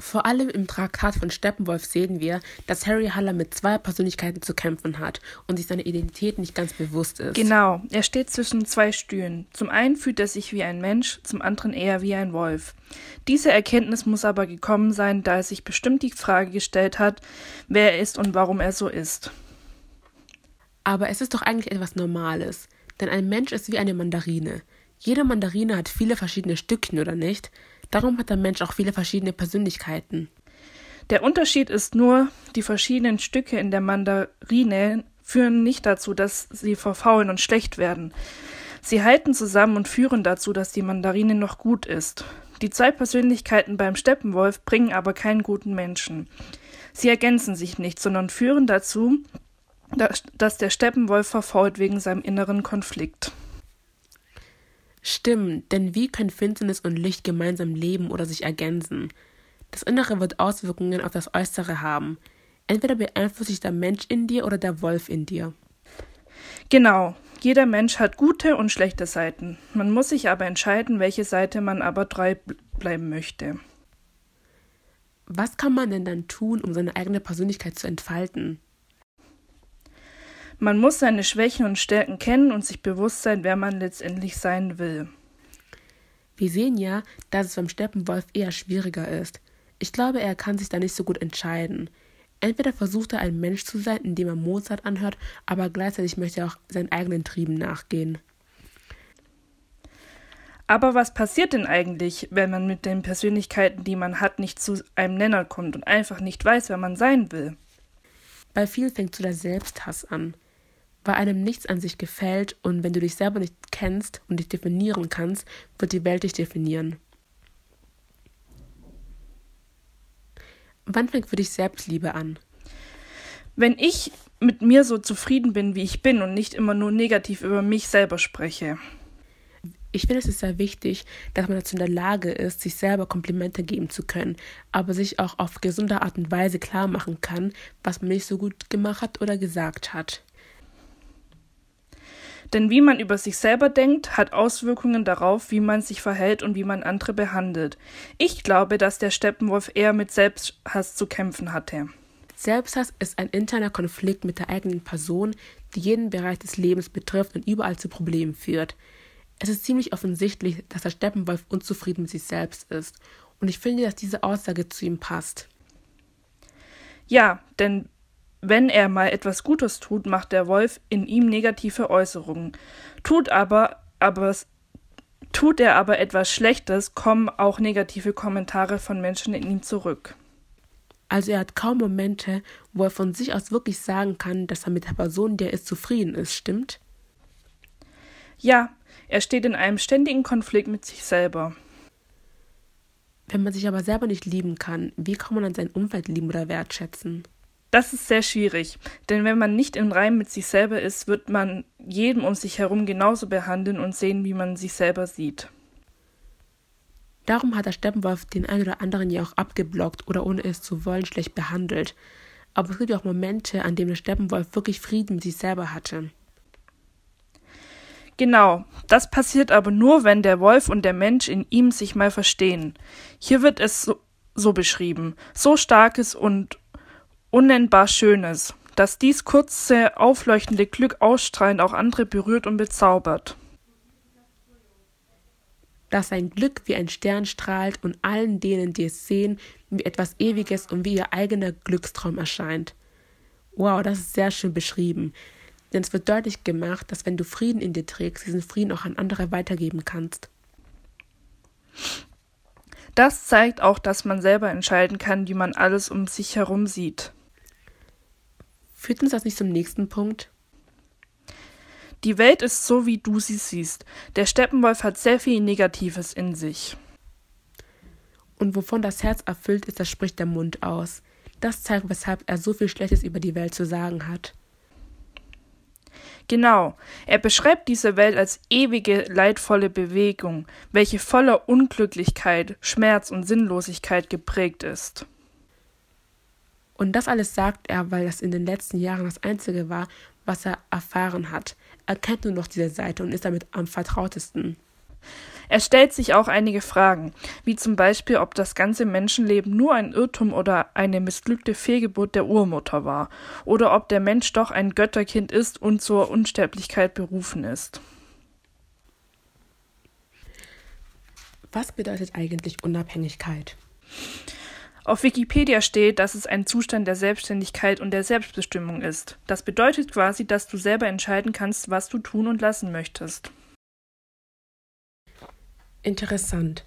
Vor allem im Traktat von Steppenwolf sehen wir, dass Harry Haller mit zwei Persönlichkeiten zu kämpfen hat und sich seiner Identität nicht ganz bewusst ist. Genau, er steht zwischen zwei Stühlen. Zum einen fühlt er sich wie ein Mensch, zum anderen eher wie ein Wolf. Diese Erkenntnis muss aber gekommen sein, da er sich bestimmt die Frage gestellt hat, wer er ist und warum er so ist. Aber es ist doch eigentlich etwas Normales, denn ein Mensch ist wie eine Mandarine. Jede Mandarine hat viele verschiedene Stückchen, oder nicht? Darum hat der Mensch auch viele verschiedene Persönlichkeiten. Der Unterschied ist nur, die verschiedenen Stücke in der Mandarine führen nicht dazu, dass sie verfaulen und schlecht werden. Sie halten zusammen und führen dazu, dass die Mandarine noch gut ist. Die zwei Persönlichkeiten beim Steppenwolf bringen aber keinen guten Menschen. Sie ergänzen sich nicht, sondern führen dazu, dass der Steppenwolf verfault wegen seinem inneren Konflikt. Stimmt, denn wie können Finsternis und Licht gemeinsam leben oder sich ergänzen? Das Innere wird Auswirkungen auf das Äußere haben. Entweder beeinflusst sich der Mensch in dir oder der Wolf in dir. Genau, jeder Mensch hat gute und schlechte Seiten. Man muss sich aber entscheiden, welche Seite man aber treu bleiben möchte. Was kann man denn dann tun, um seine eigene Persönlichkeit zu entfalten? Man muss seine Schwächen und Stärken kennen und sich bewusst sein, wer man letztendlich sein will. Wir sehen ja, dass es beim Steppenwolf eher schwieriger ist. Ich glaube, er kann sich da nicht so gut entscheiden. Entweder versucht er ein Mensch zu sein, indem er Mozart anhört, aber gleichzeitig möchte er auch seinen eigenen Trieben nachgehen. Aber was passiert denn eigentlich, wenn man mit den Persönlichkeiten, die man hat, nicht zu einem Nenner kommt und einfach nicht weiß, wer man sein will? Bei vielen fängt so der Selbsthass an weil einem nichts an sich gefällt und wenn du dich selber nicht kennst und dich definieren kannst, wird die Welt dich definieren. Wann fängt für dich Selbstliebe an? Wenn ich mit mir so zufrieden bin, wie ich bin und nicht immer nur negativ über mich selber spreche. Ich finde, es ist sehr wichtig, dass man dazu in der Lage ist, sich selber Komplimente geben zu können, aber sich auch auf gesunde Art und Weise klar machen kann, was man nicht so gut gemacht hat oder gesagt hat. Denn wie man über sich selber denkt, hat Auswirkungen darauf, wie man sich verhält und wie man andere behandelt. Ich glaube, dass der Steppenwolf eher mit Selbsthass zu kämpfen hatte. Selbsthass ist ein interner Konflikt mit der eigenen Person, die jeden Bereich des Lebens betrifft und überall zu Problemen führt. Es ist ziemlich offensichtlich, dass der Steppenwolf unzufrieden mit sich selbst ist, und ich finde, dass diese Aussage zu ihm passt. Ja, denn wenn er mal etwas Gutes tut, macht der Wolf in ihm negative Äußerungen. Tut aber, aber tut er aber etwas Schlechtes, kommen auch negative Kommentare von Menschen in ihm zurück. Also er hat kaum Momente, wo er von sich aus wirklich sagen kann, dass er mit der Person, der ist, zufrieden ist, stimmt? Ja, er steht in einem ständigen Konflikt mit sich selber. Wenn man sich aber selber nicht lieben kann, wie kann man dann sein Umfeld lieben oder wertschätzen? Das ist sehr schwierig, denn wenn man nicht im Reim mit sich selber ist, wird man jedem um sich herum genauso behandeln und sehen, wie man sich selber sieht. Darum hat der Steppenwolf den einen oder anderen ja auch abgeblockt oder ohne es zu wollen schlecht behandelt. Aber es gibt ja auch Momente, an denen der Steppenwolf wirklich Frieden mit sich selber hatte. Genau, das passiert aber nur, wenn der Wolf und der Mensch in ihm sich mal verstehen. Hier wird es so, so beschrieben. So starkes und unnennbar Schönes, dass dies kurze, aufleuchtende Glück ausstrahlend auch andere berührt und bezaubert. Dass sein Glück wie ein Stern strahlt und allen denen, die es sehen, wie etwas Ewiges und wie ihr eigener Glückstraum erscheint. Wow, das ist sehr schön beschrieben. Denn es wird deutlich gemacht, dass wenn du Frieden in dir trägst, diesen Frieden auch an andere weitergeben kannst. Das zeigt auch, dass man selber entscheiden kann, wie man alles um sich herum sieht. Führt uns das nicht zum nächsten Punkt? Die Welt ist so, wie du sie siehst. Der Steppenwolf hat sehr viel Negatives in sich. Und wovon das Herz erfüllt ist, das spricht der Mund aus. Das zeigt, weshalb er so viel Schlechtes über die Welt zu sagen hat. Genau, er beschreibt diese Welt als ewige, leidvolle Bewegung, welche voller Unglücklichkeit, Schmerz und Sinnlosigkeit geprägt ist. Und das alles sagt er, weil das in den letzten Jahren das Einzige war, was er erfahren hat. Er kennt nur noch diese Seite und ist damit am vertrautesten. Er stellt sich auch einige Fragen, wie zum Beispiel, ob das ganze Menschenleben nur ein Irrtum oder eine missglückte Fehlgeburt der Urmutter war, oder ob der Mensch doch ein Götterkind ist und zur Unsterblichkeit berufen ist. Was bedeutet eigentlich Unabhängigkeit? Auf Wikipedia steht, dass es ein Zustand der Selbstständigkeit und der Selbstbestimmung ist. Das bedeutet quasi, dass du selber entscheiden kannst, was du tun und lassen möchtest. Interessant.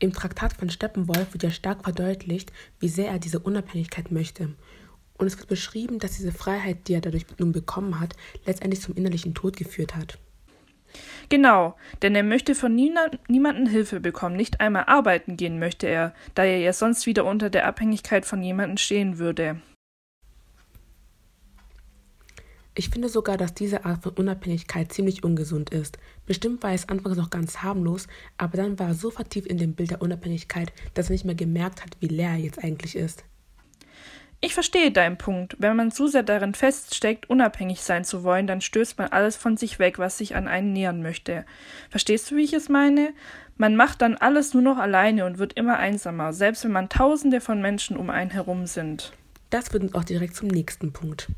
Im Traktat von Steppenwolf wird ja stark verdeutlicht, wie sehr er diese Unabhängigkeit möchte. Und es wird beschrieben, dass diese Freiheit, die er dadurch nun bekommen hat, letztendlich zum innerlichen Tod geführt hat. Genau, denn er möchte von niemandem Hilfe bekommen, nicht einmal arbeiten gehen möchte er, da er ja sonst wieder unter der Abhängigkeit von jemandem stehen würde. Ich finde sogar, dass diese Art von Unabhängigkeit ziemlich ungesund ist. Bestimmt war es anfangs noch ganz harmlos, aber dann war er so vertieft in dem Bild der Unabhängigkeit, dass er nicht mehr gemerkt hat, wie leer er jetzt eigentlich ist. Ich verstehe deinen Punkt. Wenn man zu sehr darin feststeckt, unabhängig sein zu wollen, dann stößt man alles von sich weg, was sich an einen nähern möchte. Verstehst du, wie ich es meine? Man macht dann alles nur noch alleine und wird immer einsamer, selbst wenn man tausende von Menschen um einen herum sind. Das führt uns auch direkt zum nächsten Punkt.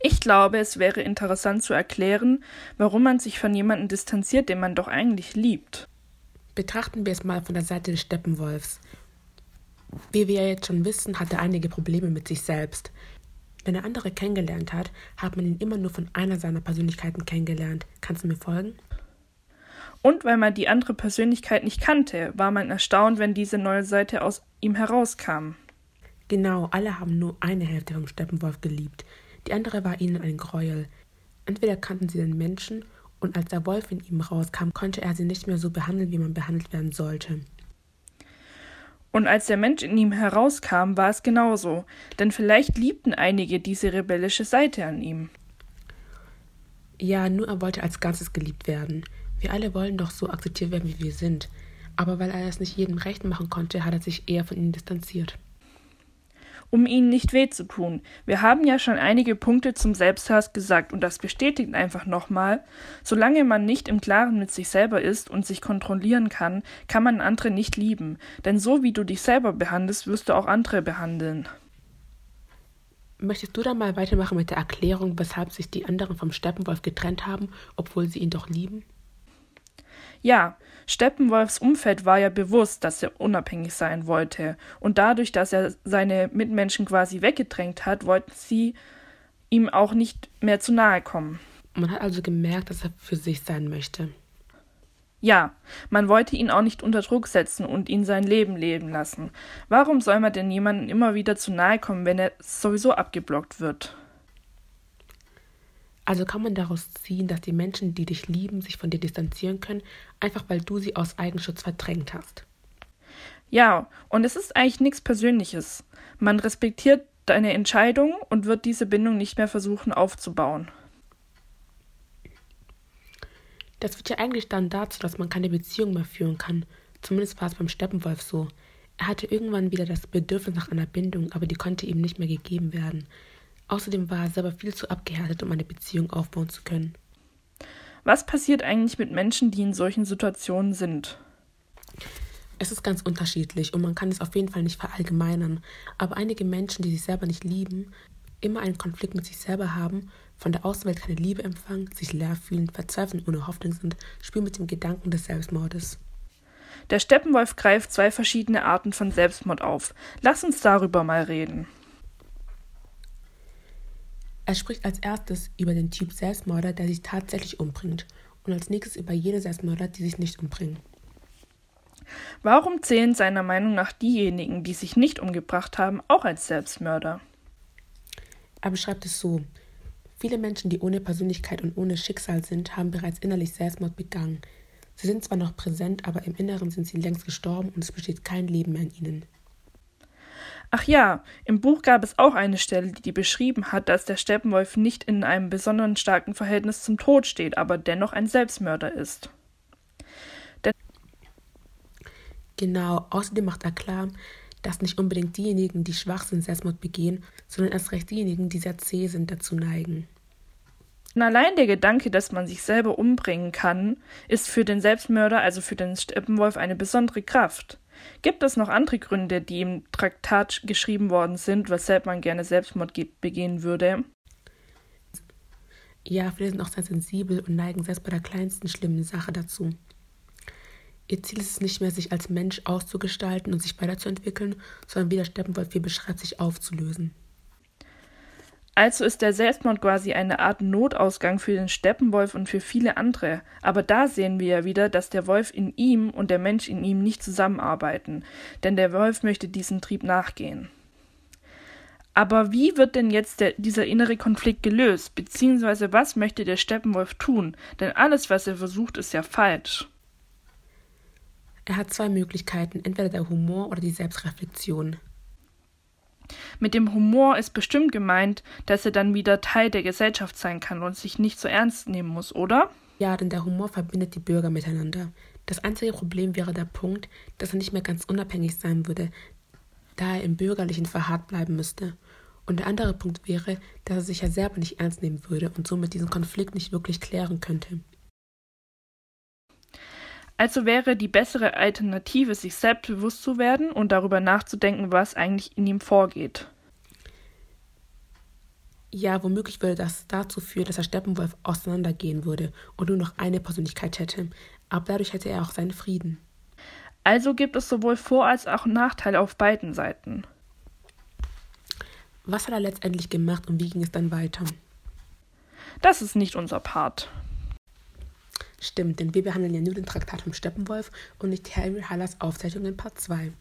Ich glaube, es wäre interessant zu erklären, warum man sich von jemandem distanziert, den man doch eigentlich liebt. Betrachten wir es mal von der Seite des Steppenwolfs. Wie wir ja jetzt schon wissen, hat er einige Probleme mit sich selbst. Wenn er andere kennengelernt hat, hat man ihn immer nur von einer seiner Persönlichkeiten kennengelernt. Kannst du mir folgen? Und weil man die andere Persönlichkeit nicht kannte, war man erstaunt, wenn diese neue Seite aus ihm herauskam. Genau, alle haben nur eine Hälfte vom Steppenwolf geliebt. Die andere war ihnen ein Gräuel. Entweder kannten sie den Menschen, und als der Wolf in ihm rauskam, konnte er sie nicht mehr so behandeln, wie man behandelt werden sollte. Und als der Mensch in ihm herauskam, war es genauso, denn vielleicht liebten einige diese rebellische Seite an ihm. Ja, nur er wollte als Ganzes geliebt werden. Wir alle wollen doch so akzeptiert werden, wie wir sind. Aber weil er es nicht jedem recht machen konnte, hat er sich eher von ihnen distanziert um ihnen nicht weh zu tun. Wir haben ja schon einige Punkte zum Selbsthass gesagt und das bestätigt einfach nochmal, solange man nicht im Klaren mit sich selber ist und sich kontrollieren kann, kann man andere nicht lieben, denn so wie du dich selber behandelst, wirst du auch andere behandeln. Möchtest du dann mal weitermachen mit der Erklärung, weshalb sich die anderen vom Steppenwolf getrennt haben, obwohl sie ihn doch lieben? Ja, Steppenwolfs Umfeld war ja bewusst, dass er unabhängig sein wollte. Und dadurch, dass er seine Mitmenschen quasi weggedrängt hat, wollten sie ihm auch nicht mehr zu nahe kommen. Man hat also gemerkt, dass er für sich sein möchte. Ja, man wollte ihn auch nicht unter Druck setzen und ihn sein Leben leben lassen. Warum soll man denn jemandem immer wieder zu nahe kommen, wenn er sowieso abgeblockt wird? Also kann man daraus ziehen, dass die Menschen, die dich lieben, sich von dir distanzieren können, einfach weil du sie aus Eigenschutz verdrängt hast. Ja, und es ist eigentlich nichts Persönliches. Man respektiert deine Entscheidung und wird diese Bindung nicht mehr versuchen aufzubauen. Das führt ja eigentlich dann dazu, dass man keine Beziehung mehr führen kann. Zumindest war es beim Steppenwolf so. Er hatte irgendwann wieder das Bedürfnis nach einer Bindung, aber die konnte ihm nicht mehr gegeben werden. Außerdem war er selber viel zu abgehärtet, um eine Beziehung aufbauen zu können. Was passiert eigentlich mit Menschen, die in solchen Situationen sind? Es ist ganz unterschiedlich und man kann es auf jeden Fall nicht verallgemeinern. Aber einige Menschen, die sich selber nicht lieben, immer einen Konflikt mit sich selber haben, von der Außenwelt keine Liebe empfangen, sich leer fühlen, verzweifelt ohne Hoffnung sind, spielen mit dem Gedanken des Selbstmordes. Der Steppenwolf greift zwei verschiedene Arten von Selbstmord auf. Lass uns darüber mal reden. Er spricht als erstes über den Typ Selbstmörder, der sich tatsächlich umbringt, und als nächstes über jene Selbstmörder, die sich nicht umbringen. Warum zählen seiner Meinung nach diejenigen, die sich nicht umgebracht haben, auch als Selbstmörder? Er beschreibt es so. Viele Menschen, die ohne Persönlichkeit und ohne Schicksal sind, haben bereits innerlich Selbstmord begangen. Sie sind zwar noch präsent, aber im Inneren sind sie längst gestorben und es besteht kein Leben mehr in ihnen. Ach ja, im Buch gab es auch eine Stelle, die beschrieben hat, dass der Steppenwolf nicht in einem besonders starken Verhältnis zum Tod steht, aber dennoch ein Selbstmörder ist. Denn genau, außerdem macht er klar, dass nicht unbedingt diejenigen, die schwach sind, Selbstmord begehen, sondern erst recht diejenigen, die sehr zäh sind, dazu neigen. Und allein der Gedanke, dass man sich selber umbringen kann, ist für den Selbstmörder, also für den Steppenwolf, eine besondere Kraft. Gibt es noch andere Gründe, die im Traktat geschrieben worden sind, weshalb man gerne Selbstmord begehen würde? Ja, viele sind auch sehr sensibel und neigen selbst bei der kleinsten schlimmen Sache dazu. Ihr Ziel ist es nicht mehr, sich als Mensch auszugestalten und sich weiterzuentwickeln, sondern wie der Steppenwolf hier beschreibt, sich aufzulösen. Also ist der Selbstmord quasi eine Art Notausgang für den Steppenwolf und für viele andere. Aber da sehen wir ja wieder, dass der Wolf in ihm und der Mensch in ihm nicht zusammenarbeiten, denn der Wolf möchte diesem Trieb nachgehen. Aber wie wird denn jetzt der, dieser innere Konflikt gelöst? Beziehungsweise was möchte der Steppenwolf tun? Denn alles, was er versucht, ist ja falsch. Er hat zwei Möglichkeiten, entweder der Humor oder die Selbstreflexion. Mit dem Humor ist bestimmt gemeint, dass er dann wieder Teil der Gesellschaft sein kann und sich nicht so ernst nehmen muss, oder? Ja, denn der Humor verbindet die Bürger miteinander. Das einzige Problem wäre der Punkt, dass er nicht mehr ganz unabhängig sein würde, da er im Bürgerlichen verharrt bleiben müsste. Und der andere Punkt wäre, dass er sich ja selber nicht ernst nehmen würde und somit diesen Konflikt nicht wirklich klären könnte. Also wäre die bessere Alternative, sich selbst bewusst zu werden und darüber nachzudenken, was eigentlich in ihm vorgeht. Ja, womöglich würde das dazu führen, dass der Steppenwolf auseinandergehen würde und nur noch eine Persönlichkeit hätte, aber dadurch hätte er auch seinen Frieden. Also gibt es sowohl Vor- als auch Nachteile auf beiden Seiten. Was hat er letztendlich gemacht und wie ging es dann weiter? Das ist nicht unser Part. Stimmt, denn wir behandeln ja nur den Traktat vom Steppenwolf und nicht Harry Hallers Aufzeichnung in Part 2.